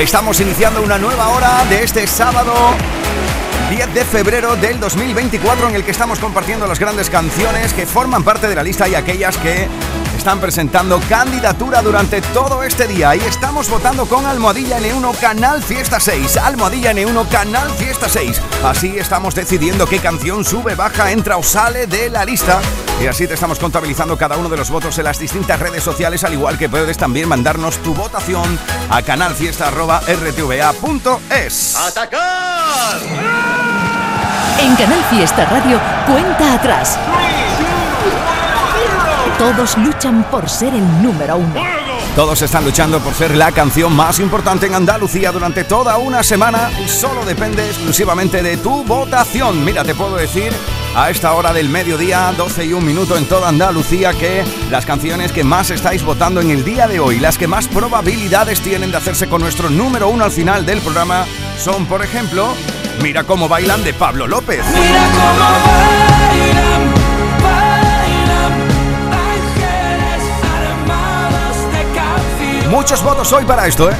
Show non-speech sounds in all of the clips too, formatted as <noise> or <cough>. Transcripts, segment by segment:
Estamos iniciando una nueva hora de este sábado 10 de febrero del 2024 en el que estamos compartiendo las grandes canciones que forman parte de la lista y aquellas que están presentando candidatura durante todo este día y estamos votando con Almohadilla N1 Canal Fiesta 6. Almohadilla N1 Canal Fiesta 6. Así estamos decidiendo qué canción sube, baja, entra o sale de la lista. Y así te estamos contabilizando cada uno de los votos en las distintas redes sociales, al igual que puedes también mandarnos tu votación a canalfiesta.rtva.es. ¡Atacar! En Canal Fiesta Radio, cuenta atrás. Todos luchan por ser el número uno. Todos están luchando por ser la canción más importante en Andalucía durante toda una semana y solo depende exclusivamente de tu votación. Mira, te puedo decir a esta hora del mediodía, 12 y un minuto en toda Andalucía, que las canciones que más estáis votando en el día de hoy, las que más probabilidades tienen de hacerse con nuestro número uno al final del programa, son, por ejemplo, Mira cómo bailan de Pablo López. Mira cómo bailan, Muchos votos hoy para esto, ¿eh?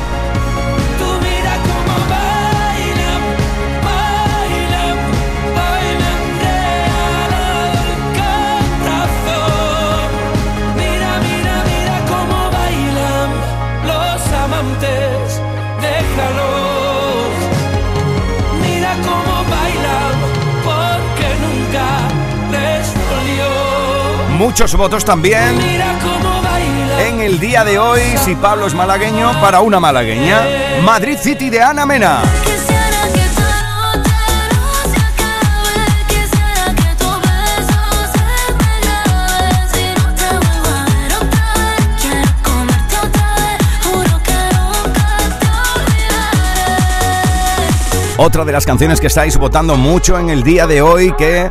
Muchos votos también en el día de hoy, si Pablo es malagueño, para una malagueña, Madrid City de Ana Mena. Otra de las canciones que estáis votando mucho en el día de hoy que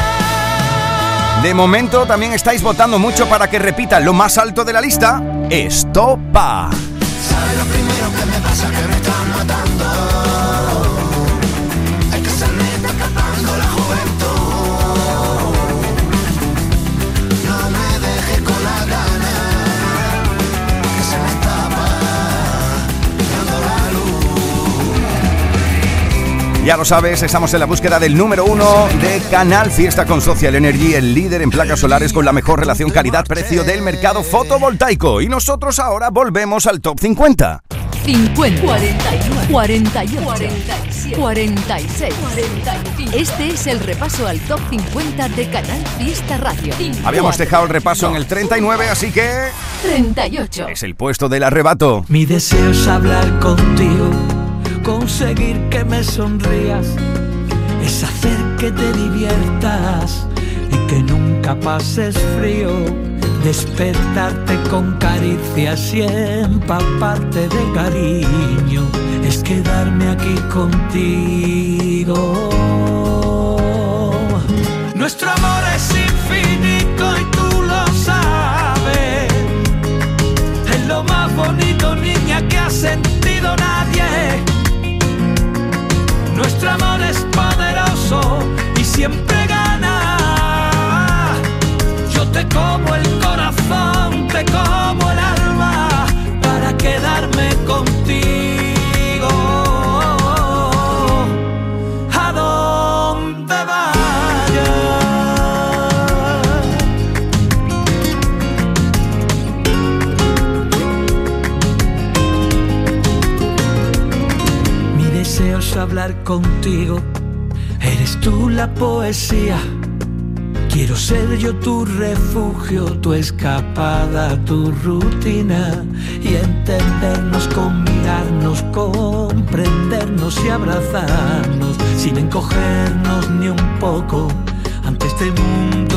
De momento también estáis votando mucho para que repita lo más alto de la lista. Estopa. Ya lo sabes, estamos en la búsqueda del número uno de Canal Fiesta con Social Energy, el líder en placas solares con la mejor relación calidad-precio del mercado fotovoltaico. Y nosotros ahora volvemos al top 50. 50, 41, 48, 47, 46, 45. Este es el repaso al top 50 de Canal Fiesta Radio. Habíamos dejado el repaso en el 39, así que... 38. Es el puesto del arrebato. Mi deseo es hablar contigo conseguir que me sonrías, es hacer que te diviertas y que nunca pases frío, despertarte con caricias y empaparte de cariño, es quedarme aquí contigo. Nuestro amor es infinito y tú lo sabes, es lo más bonito niña que ha nuestro amor es poderoso y siempre gana. Yo te como el corazón, te como el alma para quedarme contigo. Hablar contigo. Eres tú la poesía. Quiero ser yo tu refugio, tu escapada, tu rutina y entendernos con mirarnos abrazarnos sin encogernos ni un poco ante este mundo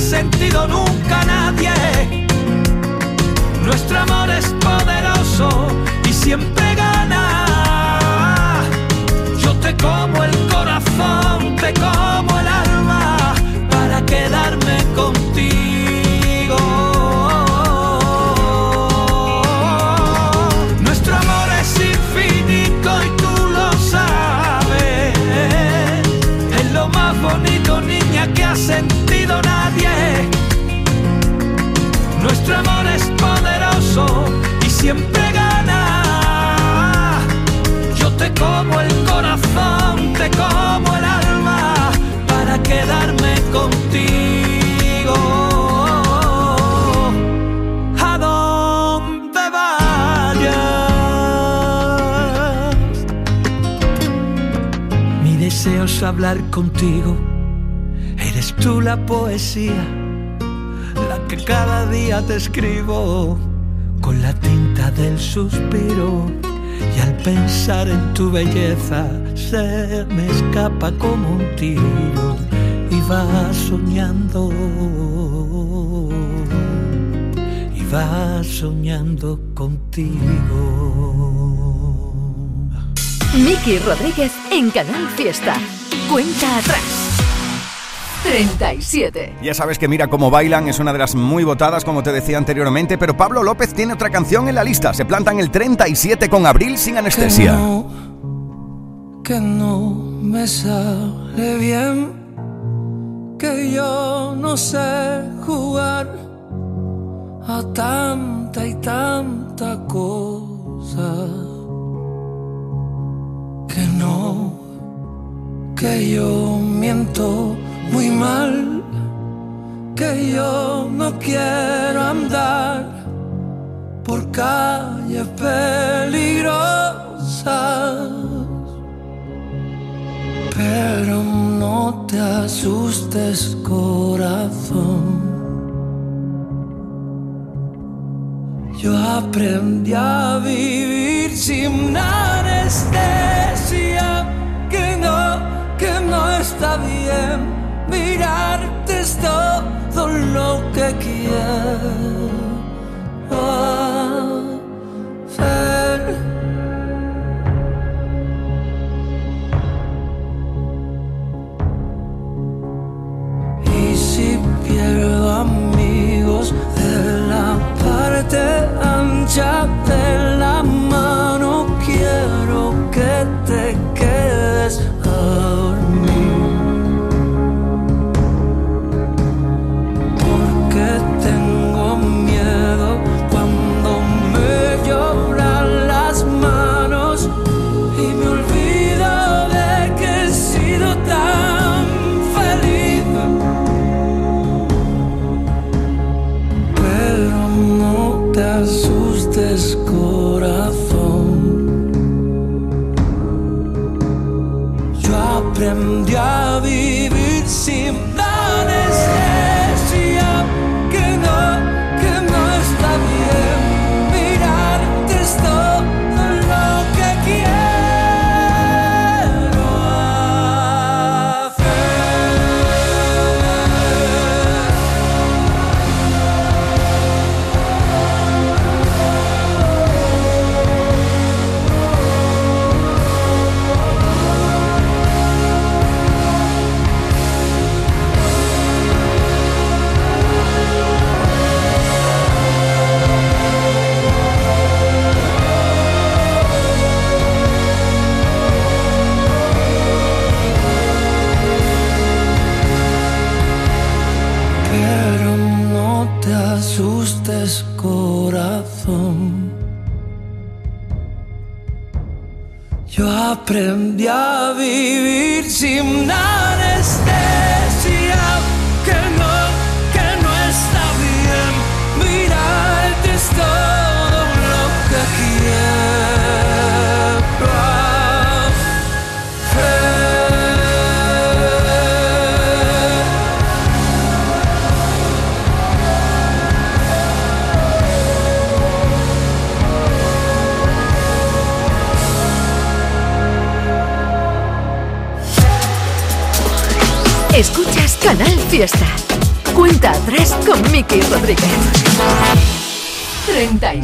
sentido nunca nadie. Nuestro amor es poderoso y siempre gana. Yo te como el corazón, te como el alma para quedarme contigo. Nuestro amor es infinito y tú lo sabes. Es lo más bonito, niña, que ha sentido Nuestro amor es poderoso y siempre gana. Yo te como el corazón, te como el alma para quedarme contigo. A donde vayas. Mi deseo es hablar contigo. Eres tú la poesía que cada día te escribo con la tinta del suspiro y al pensar en tu belleza se me escapa como un tiro y va soñando y va soñando contigo. Miki Rodríguez en Canal Fiesta. Cuenta atrás. 37. Ya sabes que Mira cómo bailan es una de las muy votadas, como te decía anteriormente, pero Pablo López tiene otra canción en la lista. Se planta en el 37 con Abril sin anestesia. Que no, que no me sale bien, que yo no sé jugar a tanta y tanta cosa. Que no, que yo miento muy mal, que yo no quiero andar por calles peligrosas. Pero no te asustes, corazón. Yo aprendí a vivir sin anestesia, que no, que no está bien. Mirarte es todo lo que quiero hacer. Y si pierdo amigos de la parte ancha de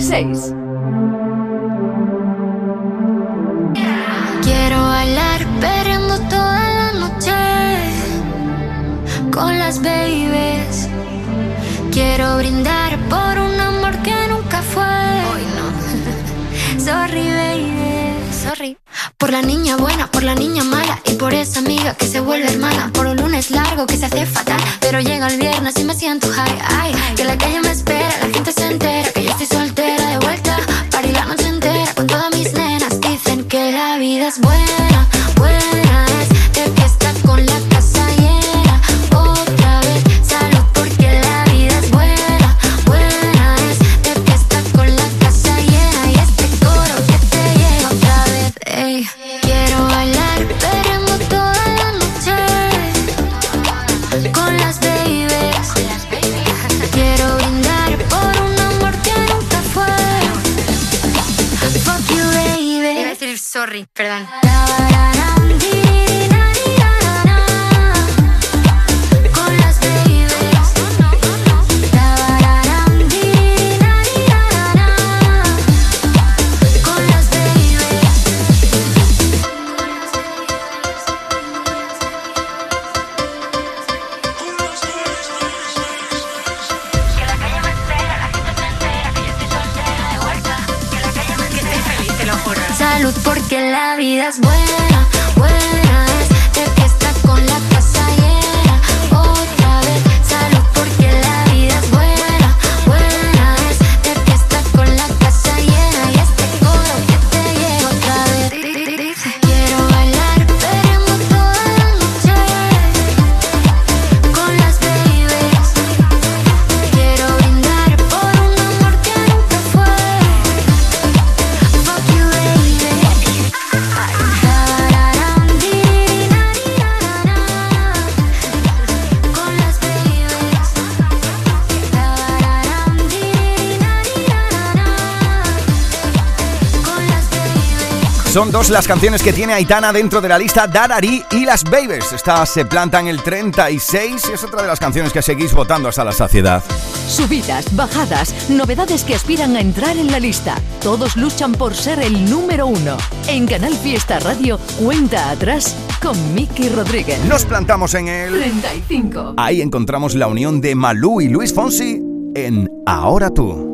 36. Quiero bailar perreando toda la noche con las babies. Quiero brindar por un amor que nunca fue. Hoy no. <laughs> Sorry, baby. Sorry. Por la niña buena, por la niña mala y por esa amiga que se vuelve hermana. Por un lunes largo que se hace fatal, pero llega el viernes y me siento high. Ay, que la calle me espera, Son dos las canciones que tiene Aitana dentro de la lista Darari y Las Babies. Esta se planta en el 36 y es otra de las canciones que seguís votando hasta la saciedad. Subidas, bajadas, novedades que aspiran a entrar en la lista. Todos luchan por ser el número uno. En Canal Fiesta Radio, cuenta atrás con Miki Rodríguez. Nos plantamos en el... 35. Ahí encontramos la unión de Malú y Luis Fonsi en Ahora tú.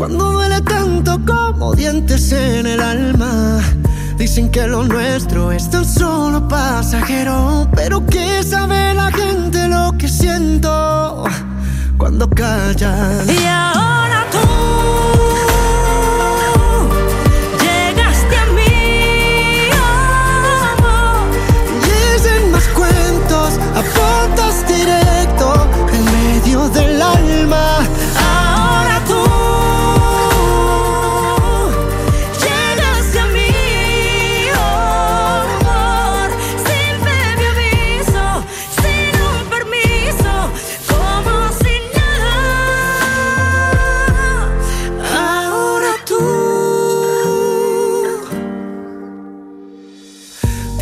cuando duele tanto como dientes en el alma. Dicen que lo nuestro es tan solo pasajero, pero que sabe la gente lo que siento cuando callan. Y ahora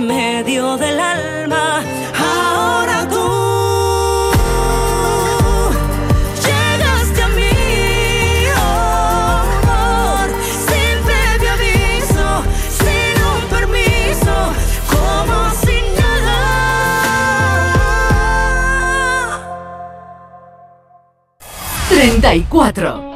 en medio del alma. Ahora tú llegaste a mí, amor, sin previo aviso, sin un permiso, como sin nada. 34.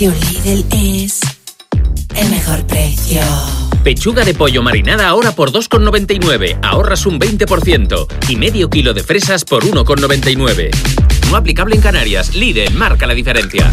Lidl es el mejor precio. Pechuga de pollo marinada ahora por 2,99. Ahorras un 20%. Y medio kilo de fresas por 1,99. No aplicable en Canarias. Lidl marca la diferencia.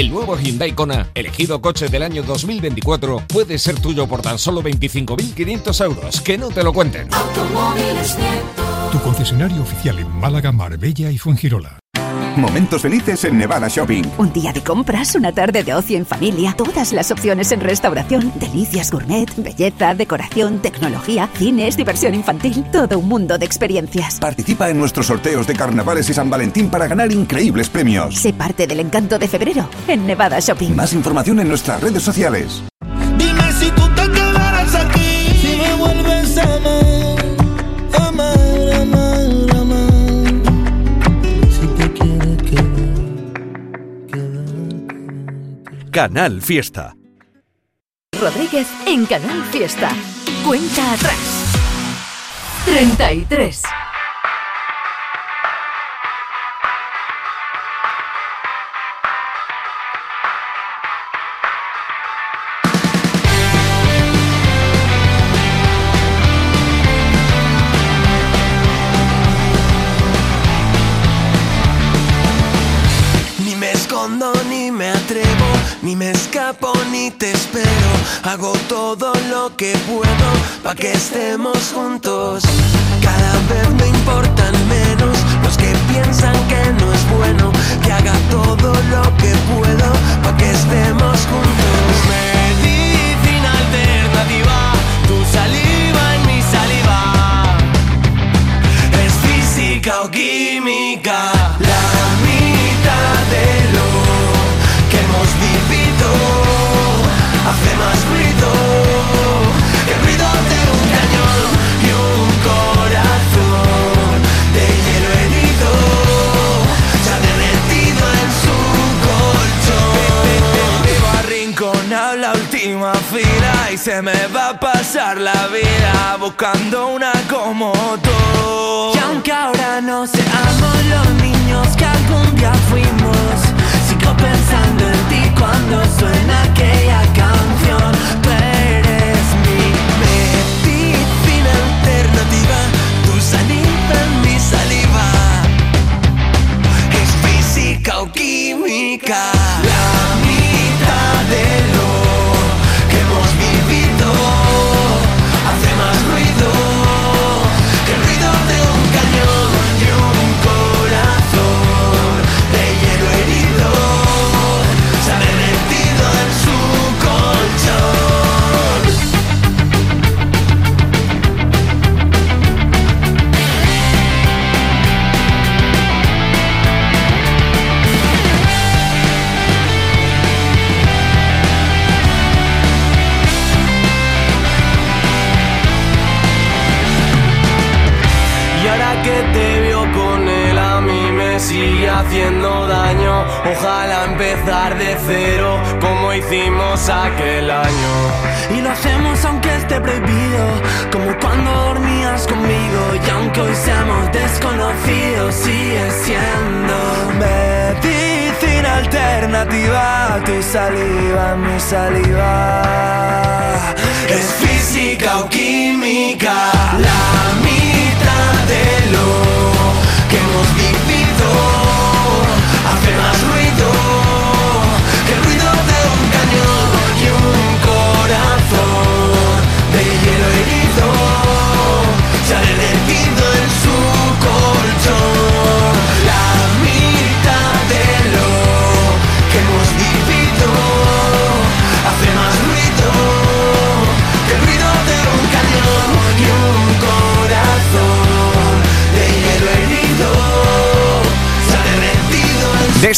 El nuevo Hyundai Kona, elegido coche del año 2024, puede ser tuyo por tan solo 25.500 euros. Que no te lo cuenten. Tu concesionario oficial en Málaga, Marbella y Fuengirola. Momentos felices en Nevada Shopping. Un día de compras, una tarde de ocio en familia, todas las opciones en restauración, delicias gourmet, belleza, decoración, tecnología, cines, diversión infantil, todo un mundo de experiencias. Participa en nuestros sorteos de carnavales y San Valentín para ganar increíbles premios. Sé parte del encanto de febrero en Nevada Shopping. Más información en nuestras redes sociales. Canal Fiesta. Rodríguez en Canal Fiesta. Cuenta atrás. 33.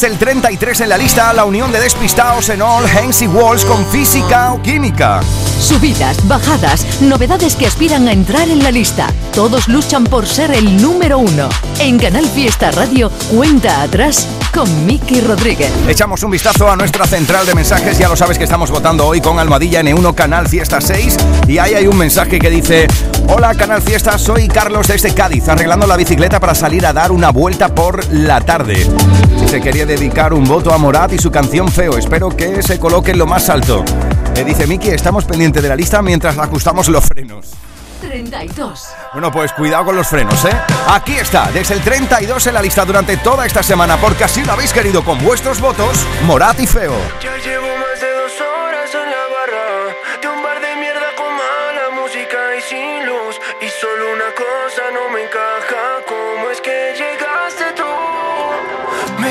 El 33 en la lista, la unión de despistados en All Hands y Walls con física o química. Subidas, bajadas, novedades que aspiran a entrar en la lista. Todos luchan por ser el número uno. En Canal Fiesta Radio, cuenta atrás con Miki Rodríguez. Echamos un vistazo a nuestra central de mensajes. Ya lo sabes que estamos votando hoy con Almadilla N1 Canal Fiesta 6. Y ahí hay un mensaje que dice: Hola Canal Fiesta, soy Carlos desde Cádiz, arreglando la bicicleta para salir a dar una vuelta por la tarde. Se quería dedicar un voto a Morat y su canción Feo. Espero que se coloque en lo más alto. Eh, dice Miki, estamos pendientes de la lista mientras ajustamos los frenos. 32. Bueno, pues cuidado con los frenos, ¿eh? Aquí está, desde el 32 en la lista durante toda esta semana, porque así lo habéis querido con vuestros votos, Morat y Feo. Ya llevo más de dos horas en la barra De un bar de mierda con mala música y sin luz Y solo una cosa no me encaja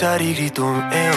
さりりと笑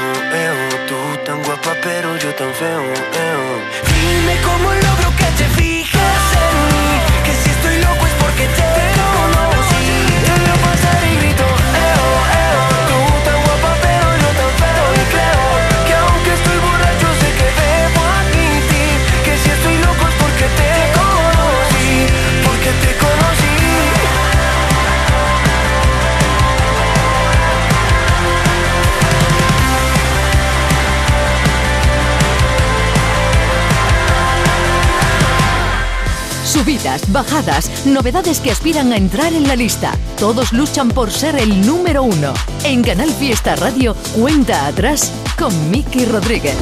bajadas, novedades que aspiran a entrar en la lista. Todos luchan por ser el número uno. En Canal Fiesta Radio, cuenta atrás con Miki Rodríguez.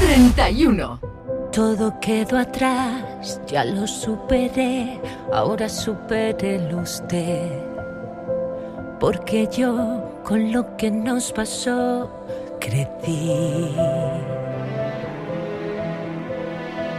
31. Todo quedó atrás, ya lo superé, ahora supérelo usted. Porque yo, con lo que nos pasó, crecí.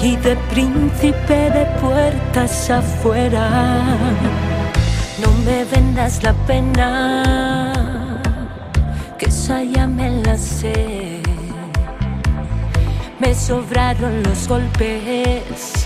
y de príncipe de puertas afuera. No me vendas la pena, que esa ya me la sé. Me sobraron los golpes,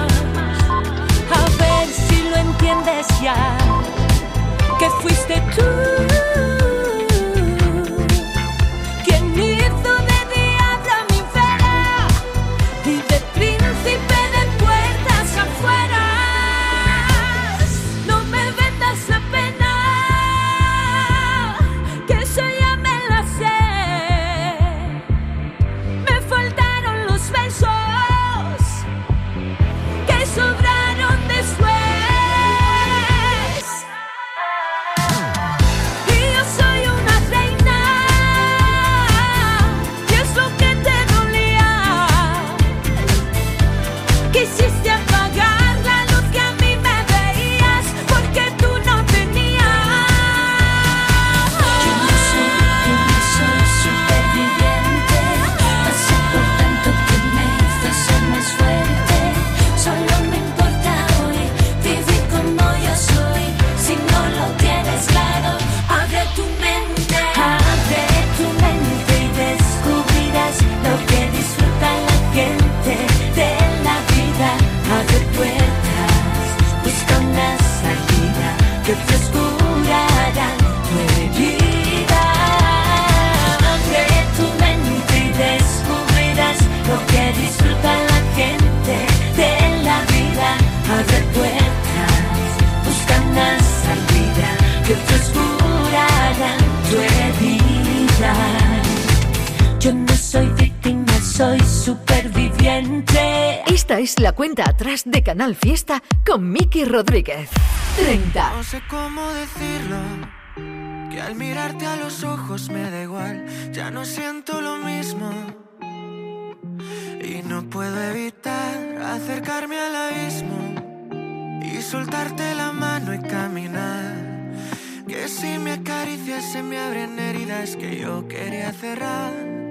A ver si lo entiendes ya, que fuiste tú Canal Fiesta con Miki Rodríguez. 30. No sé cómo decirlo. Que al mirarte a los ojos me da igual. Ya no siento lo mismo. Y no puedo evitar acercarme al abismo. y soltarte la mano y caminar. Que si me acaricias se me abren heridas que yo quería cerrar.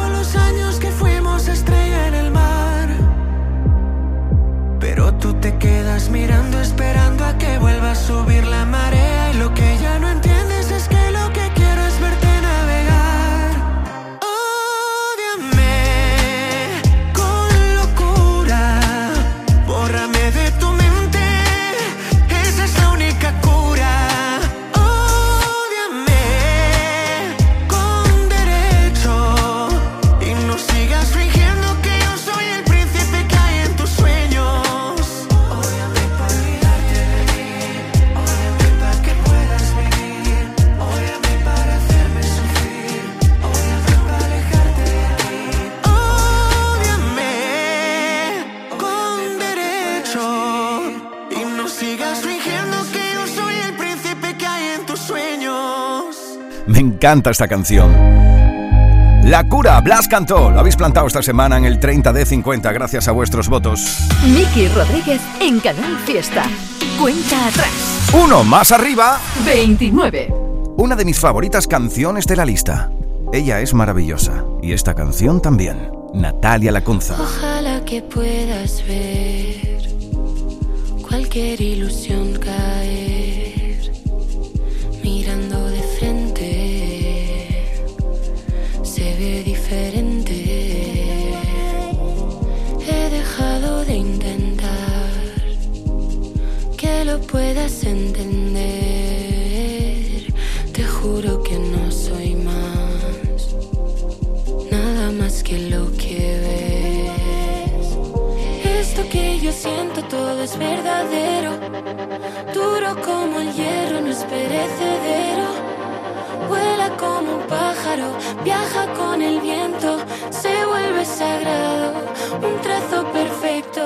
años que fuimos estrella en el mar. Pero tú te quedas mirando, esperando a que vuelva a subir la marea. Y lo que ya no entiendes encanta esta canción. La cura, Blas cantó. Lo habéis plantado esta semana en el 30 de 50 gracias a vuestros votos. Miki Rodríguez en Canal Fiesta. Cuenta atrás. Uno más arriba. 29. Una de mis favoritas canciones de la lista. Ella es maravillosa. Y esta canción también. Natalia Lacunza. Ojalá que puedas ver cualquier ilusión caer puedas entender te juro que no soy más nada más que lo que ves. Esto que yo siento todo es verdadero, duro como el hierro, no es perecedero. Vuela como un pájaro, viaja con el viento, se vuelve sagrado, un trazo perfecto.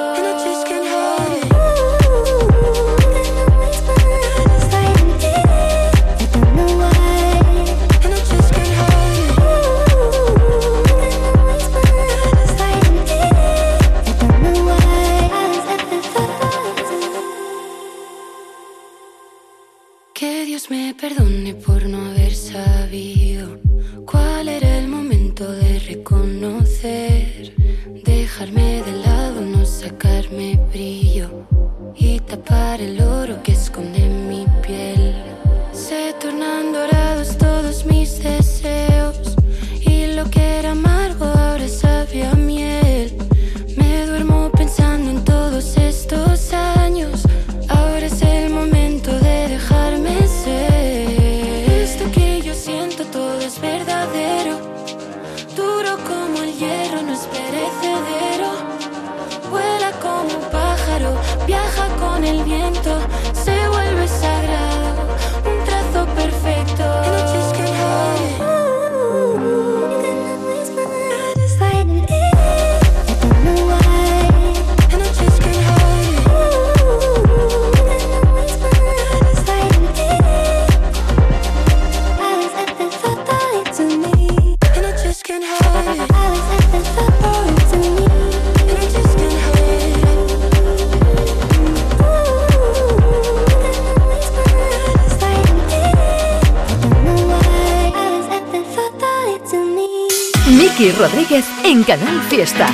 Canal Fiesta.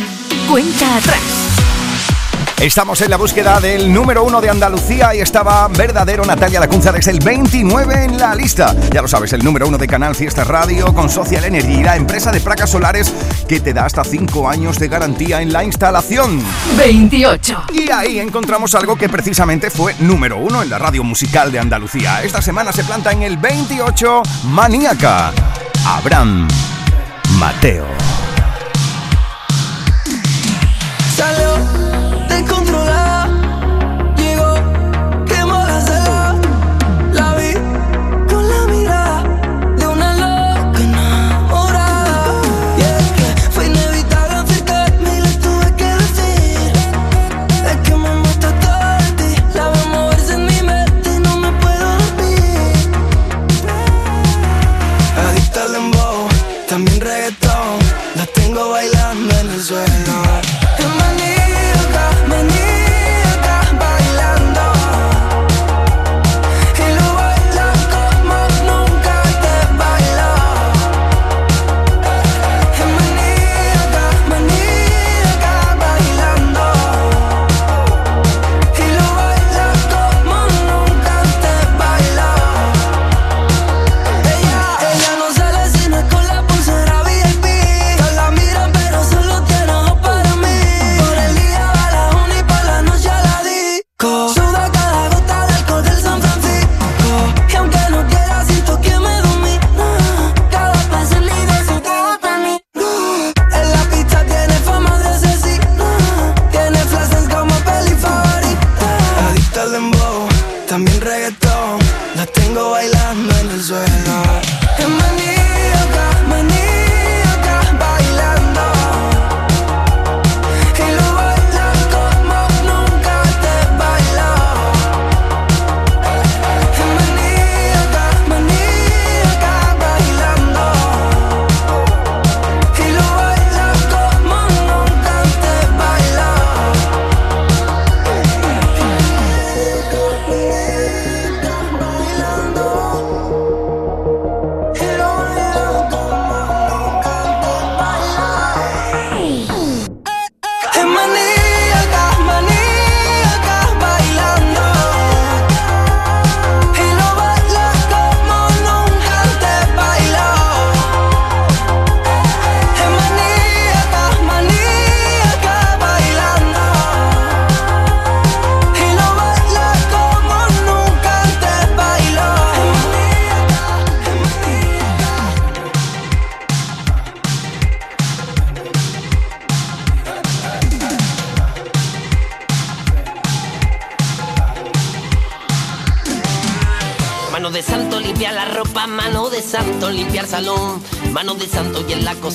Cuenta atrás. Estamos en la búsqueda del número uno de Andalucía y estaba verdadero Natalia Lacunza desde el 29 en la lista. Ya lo sabes, el número uno de Canal Fiesta Radio con Social Energy, la empresa de placas solares que te da hasta 5 años de garantía en la instalación. 28. Y ahí encontramos algo que precisamente fue número uno en la radio musical de Andalucía. Esta semana se planta en el 28 Maníaca. Abraham Mateo.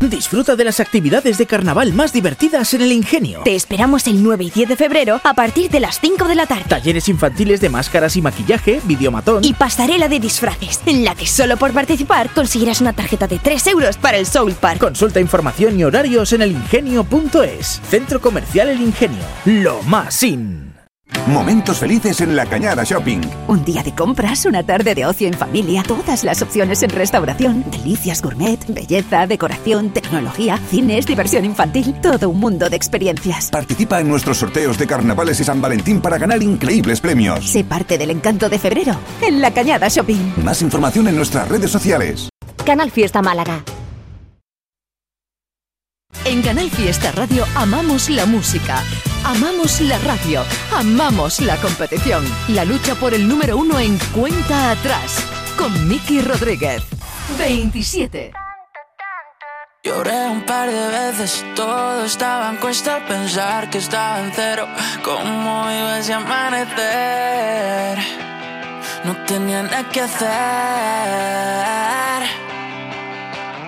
Disfruta de las actividades de carnaval más divertidas en el Ingenio. Te esperamos el 9 y 10 de febrero a partir de las 5 de la tarde. Talleres infantiles de máscaras y maquillaje, videomatón y pasarela de disfraces, en la que solo por participar conseguirás una tarjeta de 3 euros para el Soul Park. Consulta información y horarios en elingenio.es. Centro Comercial El Ingenio. Lo más sin. Momentos felices en la Cañada Shopping. Un día de compras, una tarde de ocio en familia, todas las opciones en restauración, delicias gourmet, belleza, decoración, tecnología, cines, diversión infantil, todo un mundo de experiencias. Participa en nuestros sorteos de carnavales y San Valentín para ganar increíbles premios. Sé parte del encanto de febrero en la Cañada Shopping. Más información en nuestras redes sociales. Canal Fiesta Málaga. En Canal Fiesta Radio amamos la música, amamos la radio, amamos la competición. La lucha por el número uno en cuenta atrás con Miki Rodríguez. 27. Lloré un par de veces, todo estaba en cuesta al pensar que estaba en cero. ¿Cómo iba ese amanecer? No tenía nada que hacer.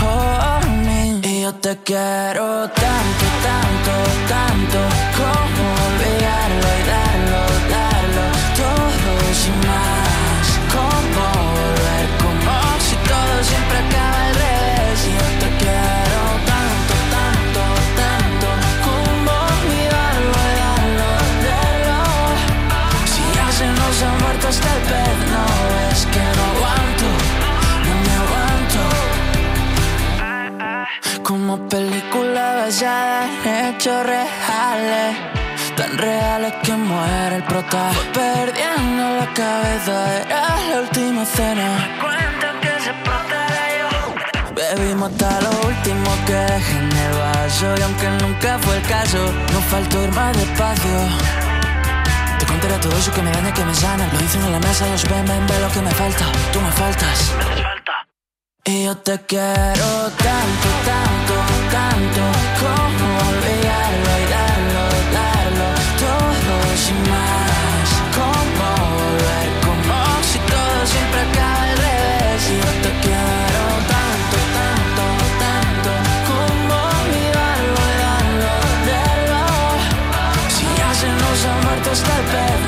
por mí. Y yo te quiero tanto, tanto, tanto, como olvidarlo y darlo, darlo, todo sin más. Como volver, como si todo siempre acaba al revés. Y yo te quiero tanto, tanto, tanto, como olvidarlo y darlo, darlo. Si ya se nos ha muerto hasta el pez, Como película basada en hechos reales. Tan reales que muere el prota. Perdiendo la cabeza, era la última cena. Cuentan que se yo. Bebimos hasta lo último que dejé en el vaso. Y aunque nunca fue el caso, no faltó ir más despacio. Te contaré todo eso que me daña, que me sana. Lo hice en la mesa, los ven, ven, ve lo que me falta. Tú me faltas y yo te quiero tanto, tanto, tanto Como olvidarlo y darlo, darlo Todo sin más. Como volver, como si todo siempre acaba al revés. Y yo te quiero tanto, tanto, tanto Como olvidarlo y darlo, darlo. Si ya se nos ha muerto hasta el pez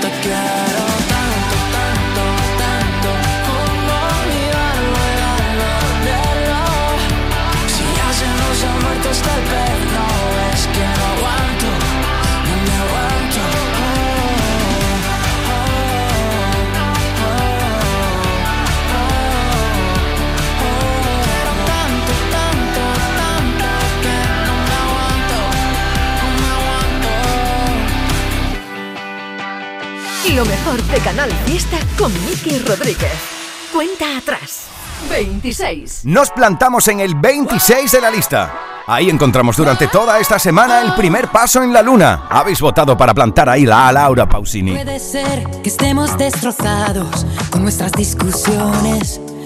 Lo mejor de Canal Fiesta con Miki Rodríguez. Cuenta atrás. 26. Nos plantamos en el 26 de la lista. Ahí encontramos durante toda esta semana el primer paso en la luna. Habéis votado para plantar ahí la a Laura Pausini. Puede ser que estemos destrozados con nuestras discusiones,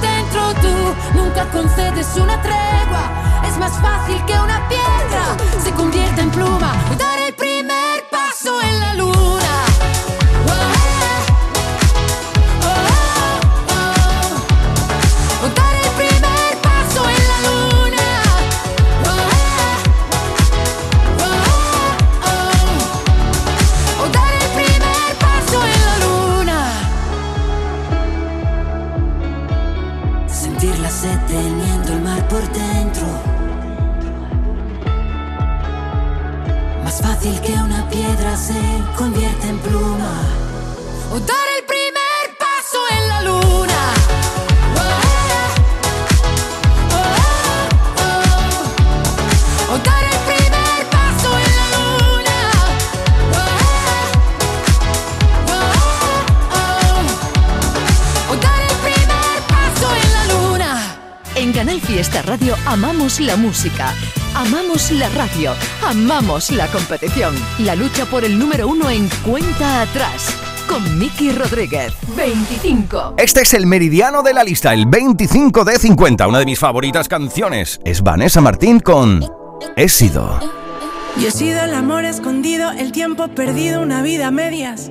dentro. Tú nunca concedes una tregua. Es más fácil que una piedra música, amamos la radio, amamos la competición. La lucha por el número uno en cuenta atrás. Con Miki Rodríguez. 25. Este es el meridiano de la lista, el 25 de 50. Una de mis favoritas canciones es Vanessa Martín con He sido. Yo he sido el amor escondido, el tiempo perdido, una vida a medias.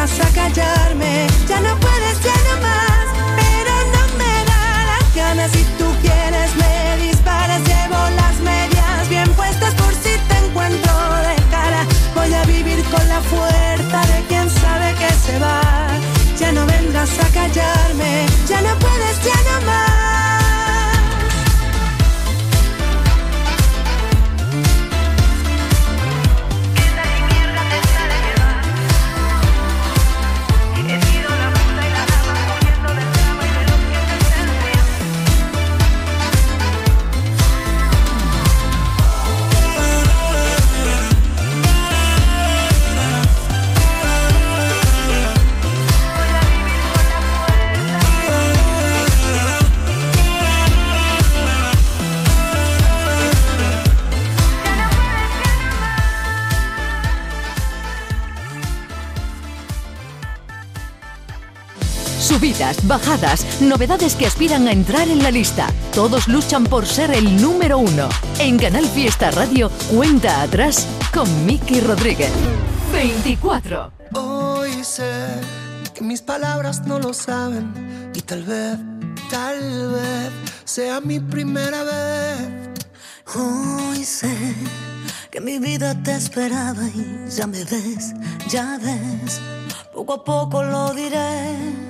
Vendrás a callarme, ya no bajadas, novedades que aspiran a entrar en la lista. Todos luchan por ser el número uno. En Canal Fiesta Radio, cuenta atrás con Miki Rodríguez. 24. Hoy sé que mis palabras no lo saben y tal vez, tal vez sea mi primera vez. Hoy sé que mi vida te esperaba y ya me ves, ya ves. Poco a poco lo diré.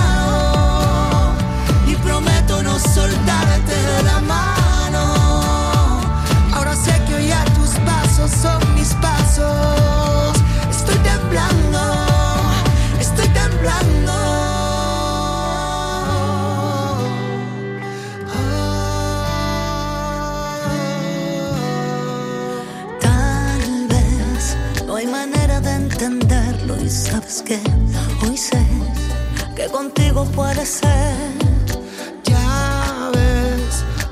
son mis pasos. Estoy temblando, estoy temblando. Tal vez no hay manera de entenderlo y sabes que hoy sé que contigo puede ser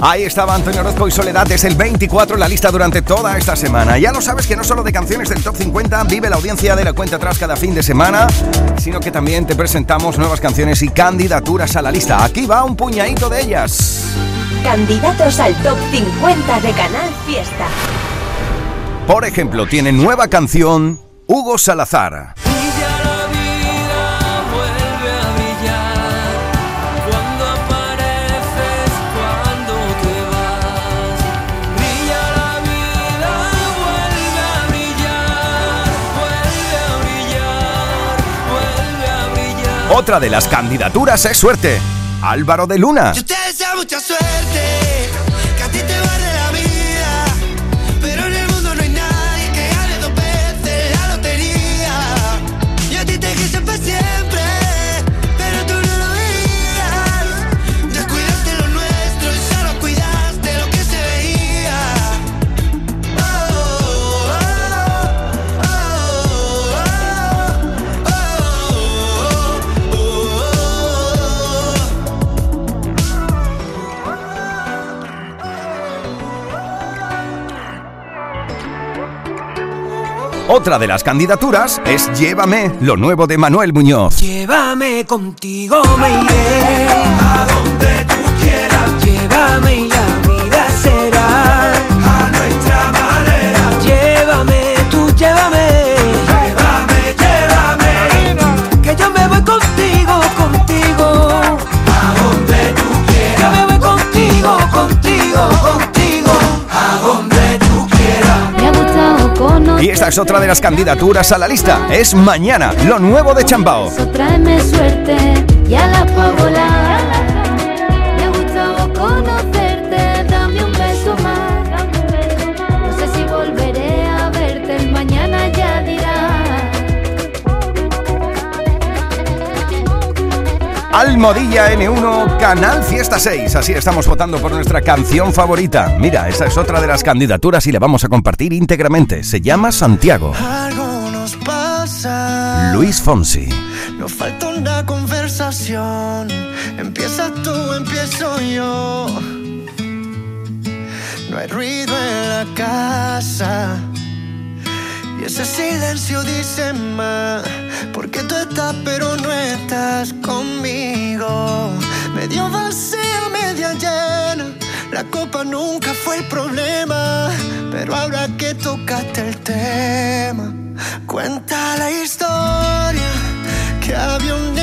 Ahí estaba Antonio Orozco y Soledad, es el 24 en la lista durante toda esta semana. Ya lo sabes que no solo de canciones del Top 50 vive la audiencia de la cuenta atrás cada fin de semana, sino que también te presentamos nuevas canciones y candidaturas a la lista. Aquí va un puñadito de ellas. Candidatos al top 50 de Canal Fiesta. Por ejemplo, tiene nueva canción Hugo Salazar. Otra de las candidaturas es Suerte. Álvaro de Luna. Yo te deseo mucha suerte, Otra de las candidaturas es Llévame, lo nuevo de Manuel Muñoz. Llévame contigo, me iré a donde tú quieras. Llévame Y esta es otra de las candidaturas a la lista. Es Mañana, lo nuevo de Chambao. Tráeme suerte, ya la puedo Almodilla N1, Canal Fiesta 6. Así estamos votando por nuestra canción favorita. Mira, esa es otra de las candidaturas y la vamos a compartir íntegramente. Se llama Santiago. Algo nos pasa. Luis Fonsi. Nos falta una conversación. Empieza tú, empiezo yo. No hay ruido en la casa. Ese silencio dice más. Porque tú estás, pero no estás conmigo. Medio vacía, media llena. La copa nunca fue el problema. Pero ahora que tocaste el tema, cuenta la historia. Que había un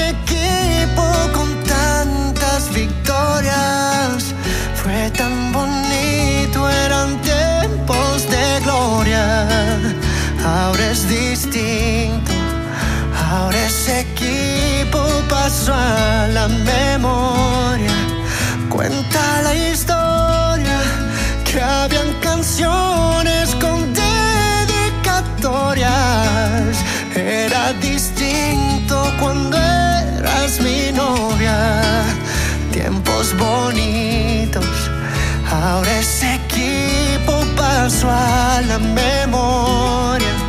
Ahora es distinto. Ahora ese equipo pasó a la memoria. Cuenta la historia que habían canciones con dedicatorias. Era distinto cuando eras mi novia. Tiempos bonitos. Ahora ese equipo pasó a la memoria.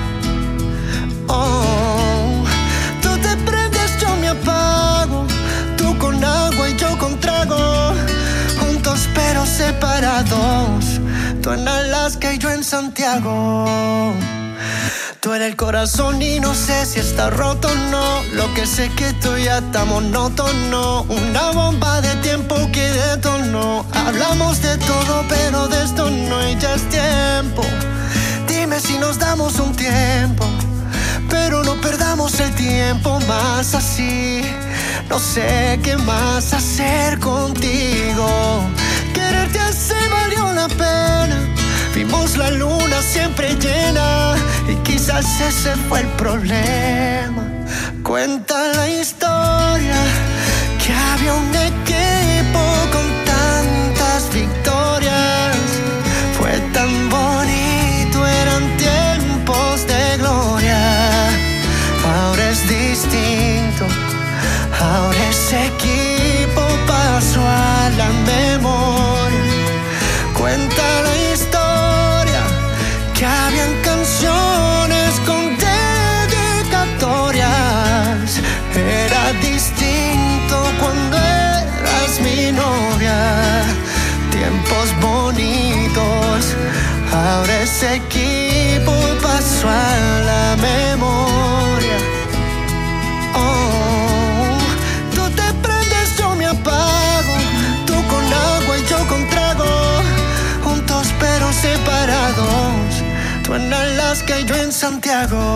Tú en Alaska y yo en Santiago. Tú eres el corazón y no sé si está roto o no. Lo que sé que tú ya está monótono. Una bomba de tiempo que detonó. Hablamos de todo, pero de esto no y ya es tiempo. Dime si nos damos un tiempo. Pero no perdamos el tiempo más así. No sé qué más hacer contigo. Quererte pena. Vimos la luna siempre llena y quizás ese fue el problema. Cuenta la historia que había un equipo con tantas victorias. Fue tan bonito, eran tiempos de gloria. Ahora es distinto, ahora ese equipo ese equipo pasó a la memoria. Oh, tú te prendes, yo me apago. Tú con agua y yo con trago. Juntos pero separados. Tú en Alaska y yo en Santiago.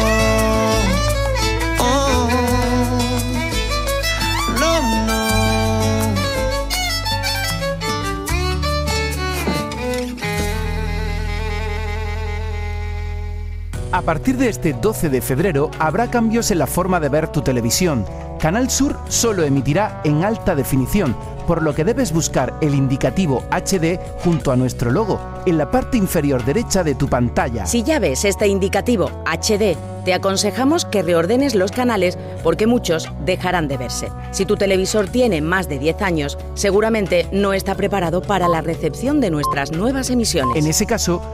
A partir de este 12 de febrero habrá cambios en la forma de ver tu televisión. Canal Sur solo emitirá en alta definición, por lo que debes buscar el indicativo HD junto a nuestro logo en la parte inferior derecha de tu pantalla. Si ya ves este indicativo HD, te aconsejamos que reordenes los canales porque muchos dejarán de verse. Si tu televisor tiene más de 10 años, seguramente no está preparado para la recepción de nuestras nuevas emisiones. En ese caso,